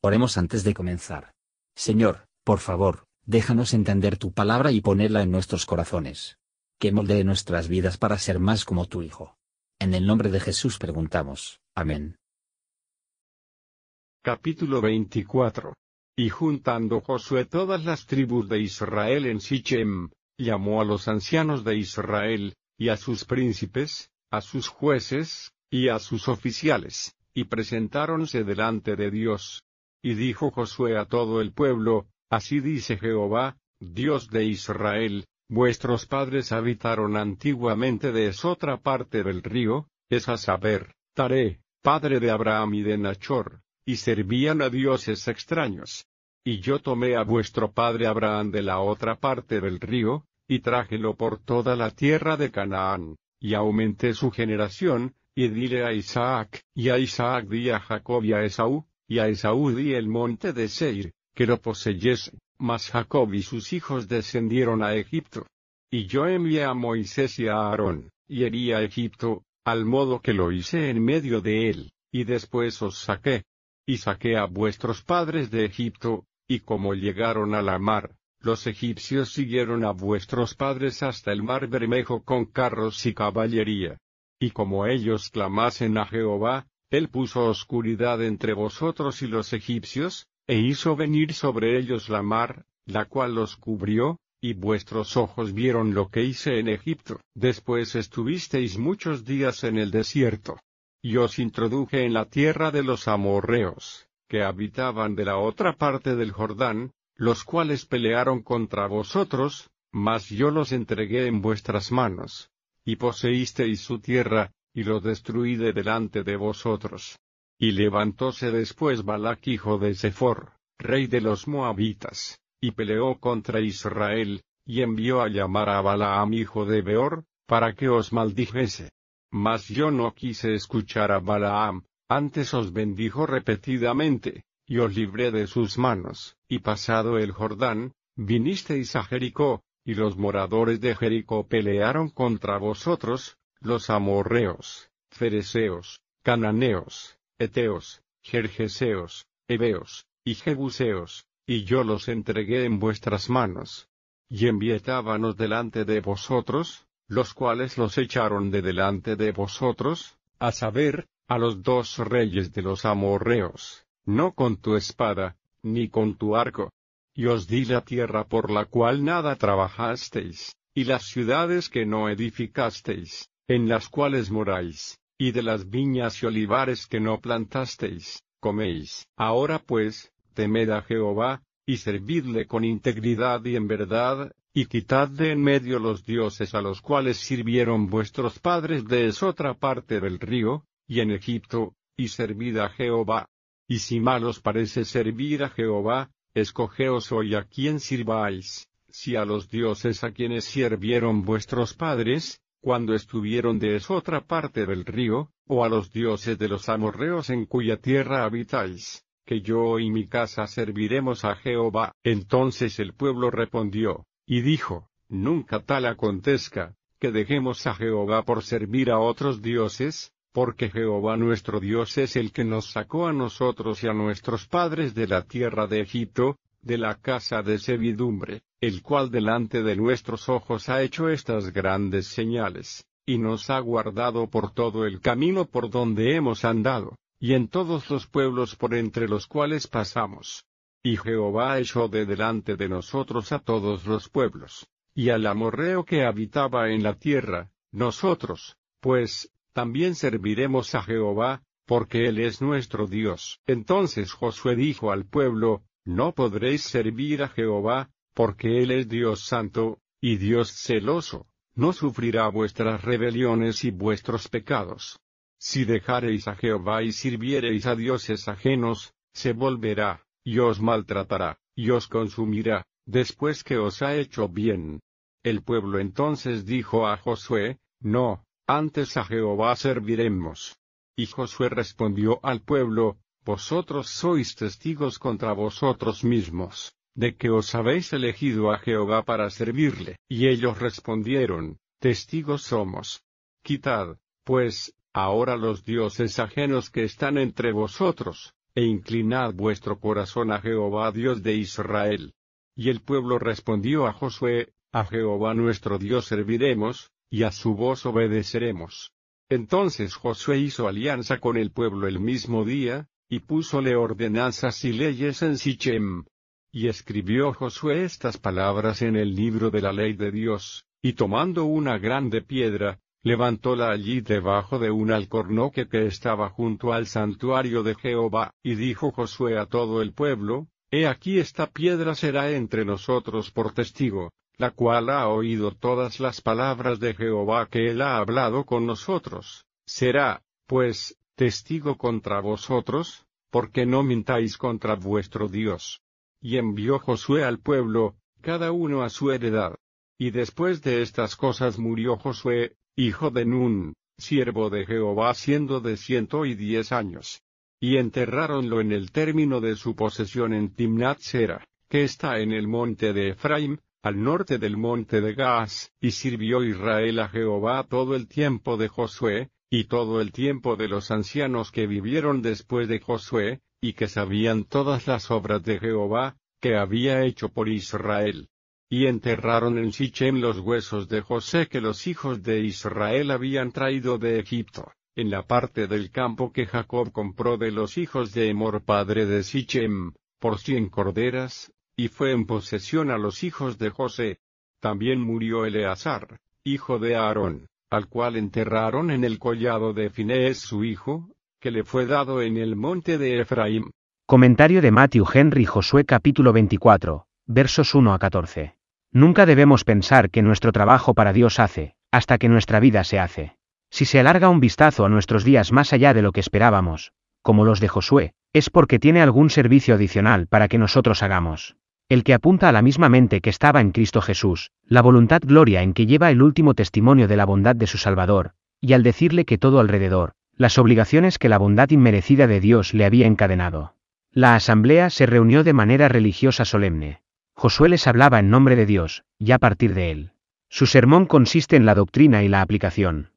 Oremos antes de comenzar. Señor, por favor, déjanos entender tu palabra y ponerla en nuestros corazones. Que moldee nuestras vidas para ser más como tu Hijo. En el nombre de Jesús preguntamos. Amén. Capítulo 24. Y juntando Josué todas las tribus de Israel en Sichem, llamó a los ancianos de Israel, y a sus príncipes, a sus jueces, y a sus oficiales, y presentáronse delante de Dios, y dijo Josué a todo el pueblo, Así dice Jehová, Dios de Israel, vuestros padres habitaron antiguamente de otra parte del río, es a saber, Taré, padre de Abraham y de Nachor, y servían a dioses extraños. Y yo tomé a vuestro padre Abraham de la otra parte del río, y trájelo por toda la tierra de Canaán, y aumenté su generación, y dile a Isaac, y a Isaac di a Jacob y a Esaú, y a Esaú di el monte de Seir, que lo poseyese, mas Jacob y sus hijos descendieron a Egipto. Y yo envié a Moisés y a Aarón, y herí a Egipto, al modo que lo hice en medio de él, y después os saqué. Y saqué a vuestros padres de Egipto, y como llegaron a la mar, los egipcios siguieron a vuestros padres hasta el mar Bermejo con carros y caballería. Y como ellos clamasen a Jehová, él puso oscuridad entre vosotros y los egipcios, e hizo venir sobre ellos la mar, la cual los cubrió, y vuestros ojos vieron lo que hice en Egipto. Después estuvisteis muchos días en el desierto. Y os introduje en la tierra de los amorreos, que habitaban de la otra parte del Jordán, los cuales pelearon contra vosotros, mas yo los entregué en vuestras manos. Y poseísteis su tierra, y lo destruí de delante de vosotros. Y levantóse después Balac hijo de Sephor, rey de los Moabitas, y peleó contra Israel, y envió a llamar a Balaam hijo de Beor, para que os maldijese. Mas yo no quise escuchar a Balaam, antes os bendijo repetidamente, y os libré de sus manos, y pasado el Jordán, vinisteis a Jericó, y los moradores de Jericó pelearon contra vosotros, los amorreos, fereceos, cananeos, eteos, jerjeseos, heveos, y jebuseos, y yo los entregué en vuestras manos. Y envietábanos delante de vosotros, los cuales los echaron de delante de vosotros, a saber, a los dos reyes de los amorreos, no con tu espada, ni con tu arco. Y os di la tierra por la cual nada trabajasteis, y las ciudades que no edificasteis, en las cuales moráis, y de las viñas y olivares que no plantasteis, coméis. Ahora pues, temed a Jehová, y servidle con integridad y en verdad, y quitad de en medio los dioses a los cuales sirvieron vuestros padres de otra parte del río, y en Egipto, y servid a Jehová. Y si mal os parece servir a Jehová, escogeos hoy a quien sirváis, si a los dioses a quienes sirvieron vuestros padres, cuando estuvieron de otra parte del río, o a los dioses de los amorreos en cuya tierra habitáis, que yo y mi casa serviremos a Jehová. Entonces el pueblo respondió, y dijo, Nunca tal acontezca, que dejemos a Jehová por servir a otros dioses, porque Jehová nuestro Dios es el que nos sacó a nosotros y a nuestros padres de la tierra de Egipto, de la casa de servidumbre, el cual delante de nuestros ojos ha hecho estas grandes señales, y nos ha guardado por todo el camino por donde hemos andado, y en todos los pueblos por entre los cuales pasamos. Y Jehová echó de delante de nosotros a todos los pueblos, y al amorreo que habitaba en la tierra, nosotros, pues, también serviremos a Jehová, porque Él es nuestro Dios. Entonces Josué dijo al pueblo, No podréis servir a Jehová, porque Él es Dios santo, y Dios celoso, no sufrirá vuestras rebeliones y vuestros pecados. Si dejareis a Jehová y sirviereis a dioses ajenos, se volverá, y os maltratará, y os consumirá, después que os ha hecho bien. El pueblo entonces dijo a Josué, No, antes a Jehová serviremos. Y Josué respondió al pueblo, Vosotros sois testigos contra vosotros mismos de que os habéis elegido a Jehová para servirle. Y ellos respondieron, Testigos somos. Quitad, pues, ahora los dioses ajenos que están entre vosotros, e inclinad vuestro corazón a Jehová Dios de Israel. Y el pueblo respondió a Josué, a Jehová nuestro Dios serviremos, y a su voz obedeceremos. Entonces Josué hizo alianza con el pueblo el mismo día, y púsole ordenanzas y leyes en Sichem. Y escribió Josué estas palabras en el libro de la ley de Dios, y tomando una grande piedra, levantóla allí debajo de un alcornoque que estaba junto al santuario de Jehová, y dijo Josué a todo el pueblo, He aquí esta piedra será entre nosotros por testigo, la cual ha oído todas las palabras de Jehová que él ha hablado con nosotros. Será, pues, testigo contra vosotros, porque no mintáis contra vuestro Dios. Y envió Josué al pueblo, cada uno a su heredad. Y después de estas cosas murió Josué, hijo de Nun, siervo de Jehová siendo de ciento y diez años. Y enterráronlo en el término de su posesión en Timnat Sera, que está en el monte de Efraim, al norte del monte de Gaas, y sirvió Israel a Jehová todo el tiempo de Josué, y todo el tiempo de los ancianos que vivieron después de Josué, y que sabían todas las obras de Jehová, que había hecho por Israel. Y enterraron en Sichem los huesos de José que los hijos de Israel habían traído de Egipto, en la parte del campo que Jacob compró de los hijos de Emor padre de Sichem, por cien corderas, y fue en posesión a los hijos de José. También murió Eleazar, hijo de Aarón, al cual enterraron en el collado de Finés su hijo, que le fue dado en el monte de Efraín. Comentario de Matthew Henry Josué capítulo 24, versos 1 a 14. Nunca debemos pensar que nuestro trabajo para Dios hace, hasta que nuestra vida se hace. Si se alarga un vistazo a nuestros días más allá de lo que esperábamos, como los de Josué, es porque tiene algún servicio adicional para que nosotros hagamos el que apunta a la misma mente que estaba en Cristo Jesús, la voluntad gloria en que lleva el último testimonio de la bondad de su Salvador, y al decirle que todo alrededor, las obligaciones que la bondad inmerecida de Dios le había encadenado. La asamblea se reunió de manera religiosa solemne. Josué les hablaba en nombre de Dios, y a partir de él. Su sermón consiste en la doctrina y la aplicación.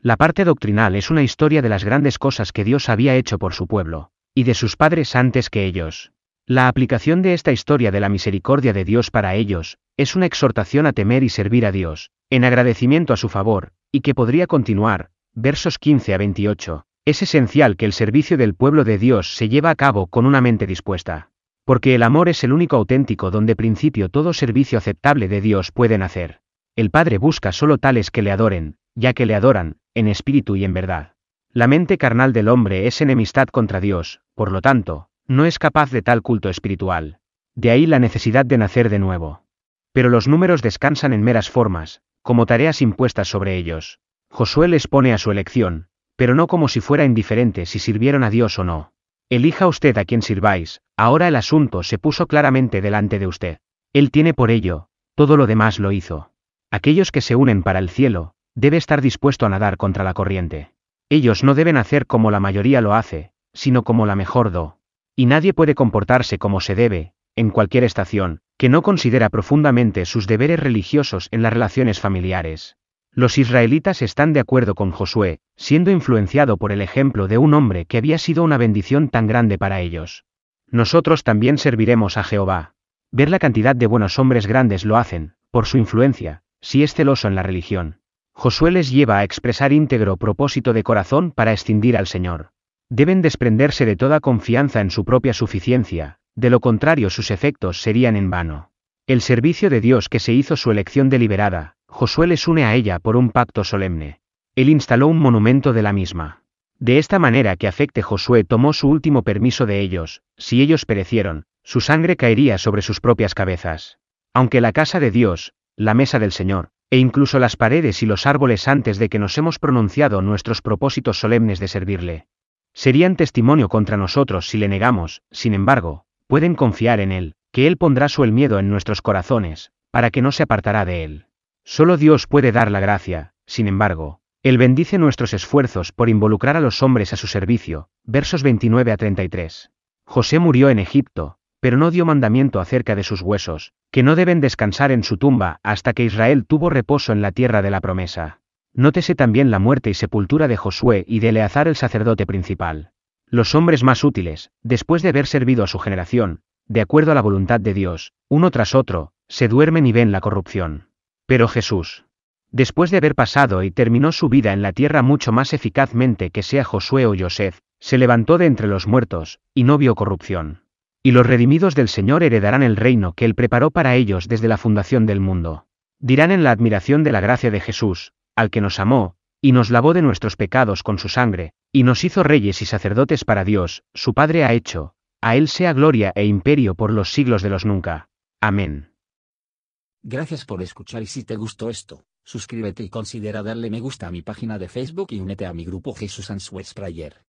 La parte doctrinal es una historia de las grandes cosas que Dios había hecho por su pueblo, y de sus padres antes que ellos. La aplicación de esta historia de la misericordia de Dios para ellos, es una exhortación a temer y servir a Dios, en agradecimiento a su favor, y que podría continuar, versos 15 a 28. Es esencial que el servicio del pueblo de Dios se lleva a cabo con una mente dispuesta. Porque el amor es el único auténtico donde principio todo servicio aceptable de Dios puede nacer. El Padre busca solo tales que le adoren, ya que le adoran, en espíritu y en verdad. La mente carnal del hombre es enemistad contra Dios, por lo tanto, no es capaz de tal culto espiritual. De ahí la necesidad de nacer de nuevo. Pero los números descansan en meras formas, como tareas impuestas sobre ellos. Josué les pone a su elección, pero no como si fuera indiferente si sirvieron a Dios o no. Elija usted a quien sirváis, ahora el asunto se puso claramente delante de usted. Él tiene por ello, todo lo demás lo hizo. Aquellos que se unen para el cielo, debe estar dispuesto a nadar contra la corriente. Ellos no deben hacer como la mayoría lo hace, sino como la mejor do. Y nadie puede comportarse como se debe, en cualquier estación, que no considera profundamente sus deberes religiosos en las relaciones familiares. Los israelitas están de acuerdo con Josué, siendo influenciado por el ejemplo de un hombre que había sido una bendición tan grande para ellos. Nosotros también serviremos a Jehová. Ver la cantidad de buenos hombres grandes lo hacen, por su influencia, si es celoso en la religión. Josué les lleva a expresar íntegro propósito de corazón para escindir al Señor deben desprenderse de toda confianza en su propia suficiencia, de lo contrario sus efectos serían en vano. El servicio de Dios que se hizo su elección deliberada, Josué les une a ella por un pacto solemne. Él instaló un monumento de la misma. De esta manera que afecte Josué tomó su último permiso de ellos, si ellos perecieron, su sangre caería sobre sus propias cabezas. Aunque la casa de Dios, la mesa del Señor, e incluso las paredes y los árboles antes de que nos hemos pronunciado nuestros propósitos solemnes de servirle, Serían testimonio contra nosotros si le negamos, sin embargo, pueden confiar en Él, que Él pondrá su el miedo en nuestros corazones, para que no se apartará de Él. Solo Dios puede dar la gracia, sin embargo, Él bendice nuestros esfuerzos por involucrar a los hombres a su servicio, versos 29 a 33. José murió en Egipto, pero no dio mandamiento acerca de sus huesos, que no deben descansar en su tumba hasta que Israel tuvo reposo en la tierra de la promesa. Nótese también la muerte y sepultura de Josué y de Eleazar el sacerdote principal. Los hombres más útiles, después de haber servido a su generación, de acuerdo a la voluntad de Dios, uno tras otro, se duermen y ven la corrupción. Pero Jesús, después de haber pasado y terminó su vida en la tierra mucho más eficazmente que sea Josué o Joseph, se levantó de entre los muertos, y no vio corrupción. Y los redimidos del Señor heredarán el reino que Él preparó para ellos desde la fundación del mundo. Dirán en la admiración de la gracia de Jesús, al que nos amó, y nos lavó de nuestros pecados con su sangre, y nos hizo reyes y sacerdotes para Dios, su Padre ha hecho, a Él sea gloria e imperio por los siglos de los nunca. Amén. Gracias por escuchar y si te gustó esto, suscríbete y considera darle me gusta a mi página de Facebook y únete a mi grupo Jesús Answers Prayer.